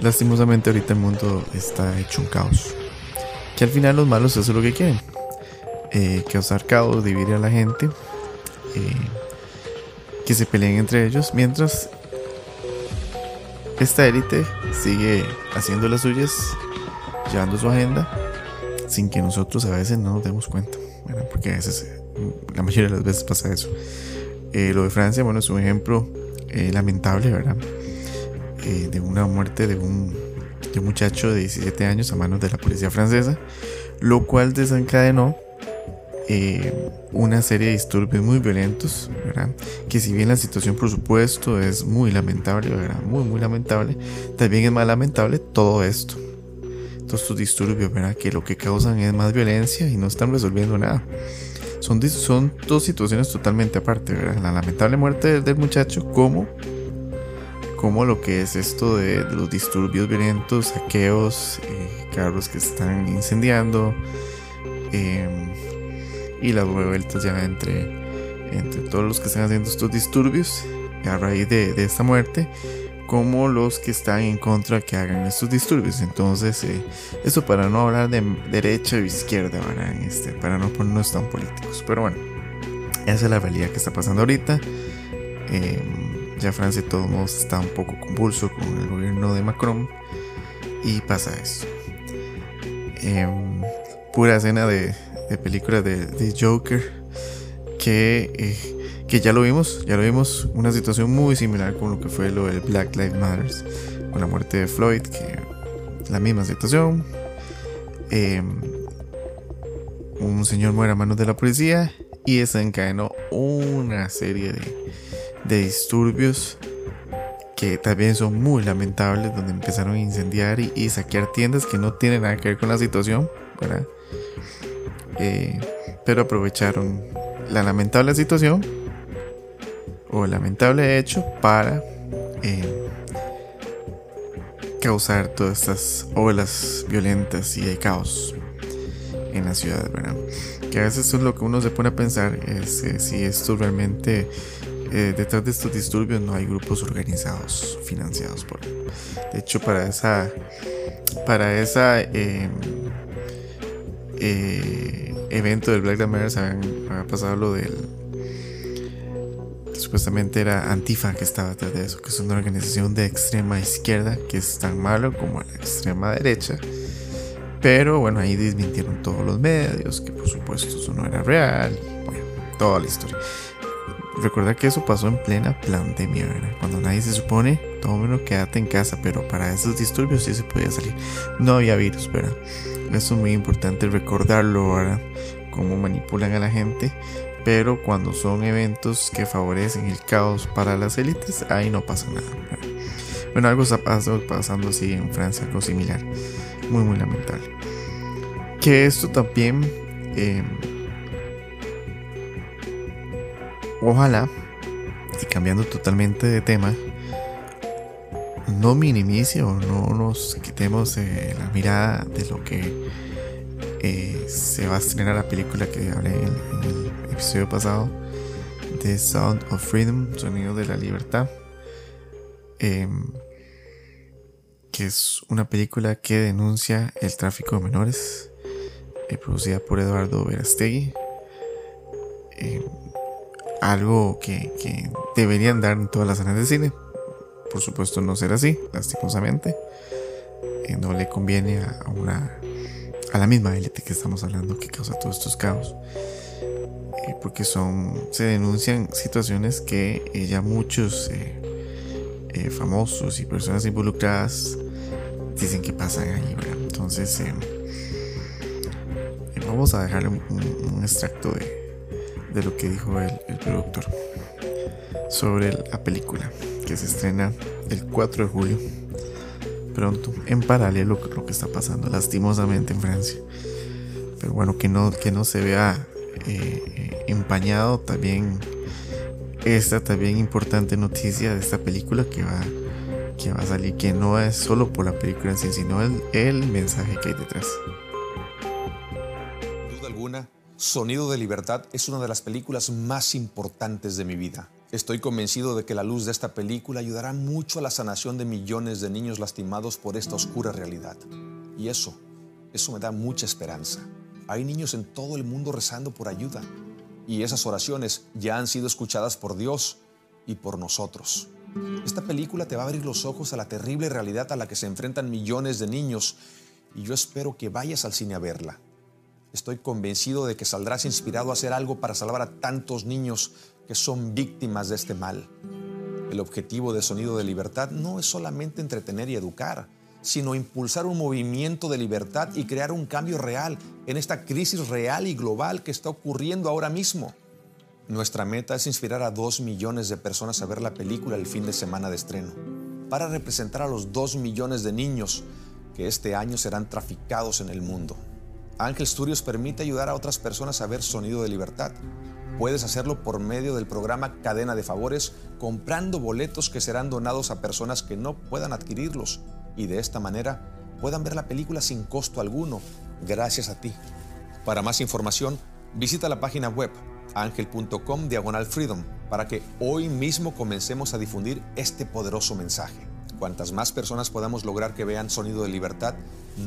lastimosamente ahorita el mundo está hecho un caos. Que al final los malos hacen lo que quieren. Eh, causar caos, dividir a la gente. Eh, que se peleen entre ellos. Mientras esta élite sigue haciendo las suyas. Llevando su agenda. Sin que nosotros a veces no nos demos cuenta. Porque a veces, la mayoría de las veces pasa eso. Eh, lo de Francia, bueno, es un ejemplo lamentable, ¿verdad? Eh, de una muerte de un, de un, muchacho de 17 años a manos de la policía francesa, lo cual desencadenó eh, una serie de disturbios muy violentos, ¿verdad? que si bien la situación por supuesto es muy lamentable, ¿verdad? muy muy lamentable, también es más lamentable todo esto. Todos estos disturbios, ¿verdad? que lo que causan es más violencia y no están resolviendo nada. Son, son dos situaciones totalmente aparte, ¿verdad? La lamentable muerte del muchacho como como lo que es esto de, los disturbios violentos, saqueos, eh, carros que están incendiando em, y las revueltas ya entre, entre todos los que están haciendo estos disturbios a raíz de, esta muerte como los que están en contra que hagan estos disturbios. Entonces, eh, eso para no hablar de derecha o izquierda, Este, para no ponernos tan políticos. Pero bueno, esa es la realidad que está pasando ahorita. Em, ya Francia de todos modos está un poco convulso con el gobierno de Macron y pasa eso. Em, pura escena de, de película de, Joker que, eh, que ya lo vimos, ya lo vimos, una situación muy similar con lo que fue lo del Black Lives Matter, con la muerte de Floyd, la misma situación. Em, un señor muere a manos de la policía y desencadenó una serie de, de disturbios que también son muy lamentables, donde empezaron a incendiar y, saquear tiendas que no tienen nada que ver con la situación, eh, pero aprovecharon la lamentable situación o el lamentable hecho para eh, causar todas estas olas violentas y de caos en la ciudad, ¿verdad? Que a veces es lo que uno se pone a pensar, es eh, si esto realmente eh, detrás de estos disturbios no hay grupos organizados financiados por de hecho para esa para esa em, eh, evento del Black Lives había pasado lo del supuestamente era Antifa que estaba detrás de eso que es una organización de extrema izquierda que es tan malo como la extrema derecha. Pero bueno ahí desmintieron todos los medios que por supuesto eso no era real bueno toda la historia Recuerda que eso pasó en plena pandemia, ¿verdad? Cuando nadie se supone, todo menos quédate en casa, pero para esos disturbios sí se podía salir. No había virus, ¿verdad? Eso es muy importante recordarlo, ¿verdad? Cómo manipulan a la gente. Pero cuando son eventos que favorecen el caos para las élites, ahí no pasa nada. ¿verdad? Bueno, algo está pasando así en Francia, algo similar. Muy, muy lamentable. Que esto también... Eh, Ojalá, y cambiando totalmente de tema, no minimice o no nos quitemos eh, la mirada de lo que eh, se va a estrenar la película que hablé en, el episodio pasado The Sound of Freedom, Sonido de la Libertad, em, que es una película que denuncia el tráfico de menores, eh, producida por Eduardo Verastegui. Algo que, deberían dar en todas las salas de cine. Por supuesto no será así, lastimosamente. Eh, no le conviene a, una a la misma élite que estamos hablando que causa todos estos caos. Eh, porque son se denuncian situaciones que eh, ya muchos famosos y personas involucradas dicen que pasan ahí, Entonces vamos a dejarle un extracto de, de lo que dijo el, productor sobre la película que se estrena el 4 de julio pronto en paralelo con lo que está pasando lastimosamente en Francia. Pero bueno que no que no se vea eh, empañado también esta también importante noticia de esta película que va que va a salir que no es solo por la película en sí sino el, el mensaje que hay detrás Sonido de Libertad es una de las películas más importantes de mi vida. Estoy convencido de que la luz de esta película ayudará mucho a la sanación de millones de niños lastimados por esta oscura realidad. Y eso, eso me da mucha esperanza. Hay niños en todo el mundo rezando por ayuda. Y esas oraciones ya han sido escuchadas por Dios y por nosotros. Esta película te va a abrir los ojos a la terrible realidad a la que se enfrentan millones de niños y yo espero que vayas al cine a verla. Estoy convencido de que saldrás inspirado a hacer algo para salvar a tantos niños que son víctimas de este mal. El objetivo de Sonido de Libertad no es solamente entretener y educar, sino impulsar un movimiento de libertad y crear un cambio real en esta crisis real y global que está ocurriendo ahora mismo. Nuestra meta es inspirar a dos millones de personas a ver la película el fin de semana de estreno, para representar a los dos millones de niños que este año serán traficados en el mundo. Ángel Studios permite ayudar a otras personas a ver Sonido de Libertad. Puedes hacerlo por medio del programa Cadena de Favores, comprando boletos que serán donados a personas que no puedan adquirirlos y de esta manera puedan ver la película sin costo alguno, gracias a ti. Para más información, visita la página web angel.com diagonal freedom para que hoy mismo comencemos a difundir este poderoso mensaje. Cuantas más personas podamos lograr que vean Sonido de Libertad,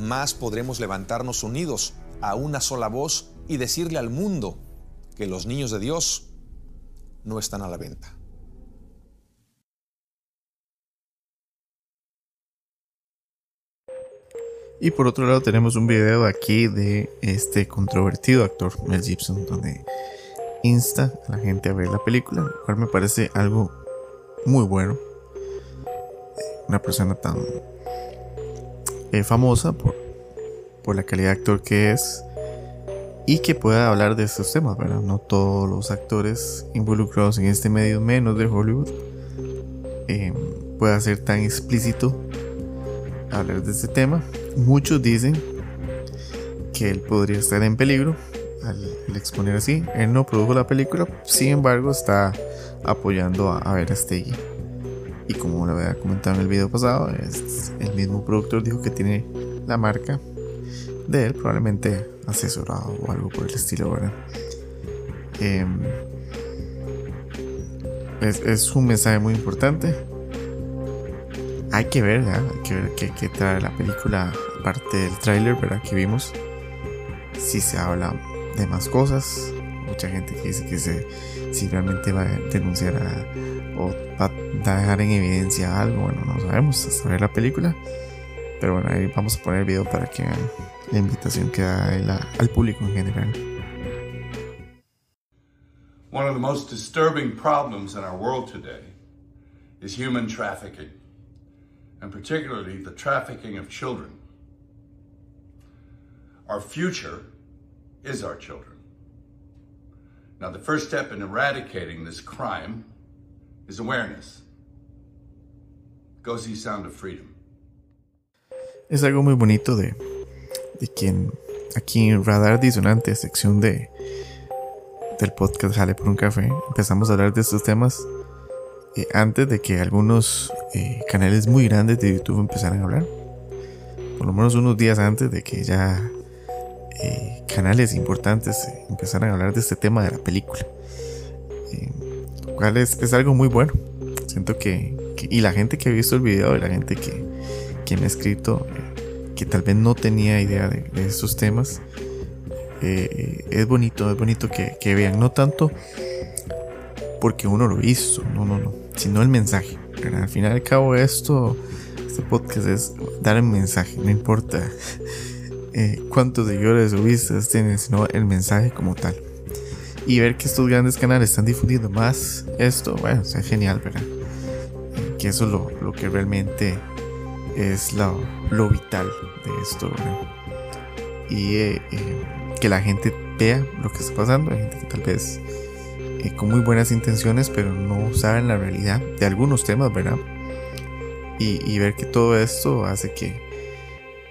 más podremos levantarnos unidos a una sola voz y decirle al mundo que los niños de Dios no están a la venta. Y por otro lado tenemos un video aquí de este controvertido actor Mel Gibson donde insta a la gente a ver la película, lo cual me parece algo muy bueno una persona tan eh, famosa por, la calidad de actor que es y que pueda hablar de estos temas, ¿verdad? No todos los actores involucrados en este medio, menos de Hollywood, eh, pueda ser tan explícito hablar de este tema. Muchos dicen que él podría estar en peligro al, exponer así. Él no produjo la película, sin embargo está apoyando a, a Verastegui. Y como lo había comentado en el video pasado, es el mismo productor dijo que tiene la marca de él, probablemente asesorado o algo por el estilo, ¿verdad? Em, es, un mensaje muy importante. Hay que ver, ¿verdad? Hay que ver qué, trae la película, aparte del tráiler, ¿verdad? Que vimos. Si se habla de más cosas. Mucha gente que dice que se, si realmente va a denunciar a, o dejar en evidencia algo, bueno, no sabemos hasta ver la película. Pero bueno, ahí vamos a poner el video para que vean la invitación que da al público en general. One of the most disturbing problems in our world today is human trafficking, and particularly the trafficking of children. Our future is our children. Now, the first step in eradicating this crime is awareness. Go see Sound of Freedom. Es algo muy bonito de, de quien aquí en Radar Disonante, sección de del podcast Jale por un café, empezamos a hablar de estos temas eh, antes de que algunos eh, canales muy grandes de YouTube empezaran a hablar. Por lo menos unos días antes de que ya eh, canales importantes empezaran a hablar de este tema de la película es, algo muy bueno. Siento que, y la gente que ha visto el video y la gente que, que me ha escrito, eh, que tal vez no tenía idea de, estos temas, eh, es bonito, es bonito que, que, vean, no tanto porque uno lo hizo, no, no, no, sino el mensaje. al final y al cabo esto, este podcast es dar un mensaje, no importa eh, cuántos seguidores o vistas tiene, sino el mensaje como tal y ver que estos grandes canales están difundiendo más esto, bueno, es genial, ¿verdad? Que eso es lo, lo que realmente es lo, lo vital de esto, ¿verdad? Y eh, eh, que la gente vea lo que está pasando, hay gente que tal vez eh, con muy buenas intenciones, pero no saben la realidad de algunos temas, ¿verdad? Y, ver que todo esto hace que,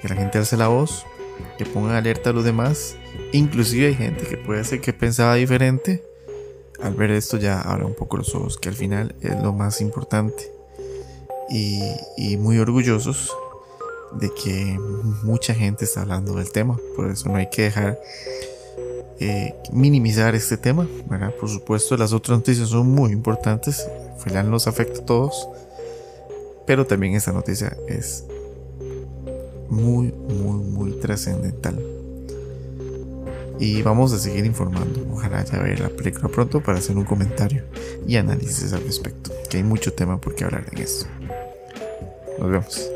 que la gente alce la voz, que ponga alerta a los demás Inclusive hay gente que puede ser que pensaba diferente. Al ver esto ya abre un poco los ojos, que al final es lo más importante. Y, muy orgullosos de que mucha gente está hablando del tema. Por eso no hay que dejar eh, minimizar este tema. Por supuesto, las otras noticias son muy importantes. Felan los afecta a todos. Pero también esta noticia es muy, muy trascendental. Y vamos a seguir informando. Ojalá ya vea la película pronto para hacer un comentario y análisis al respecto. Que hay mucho tema por qué hablar en esto. Nos vemos.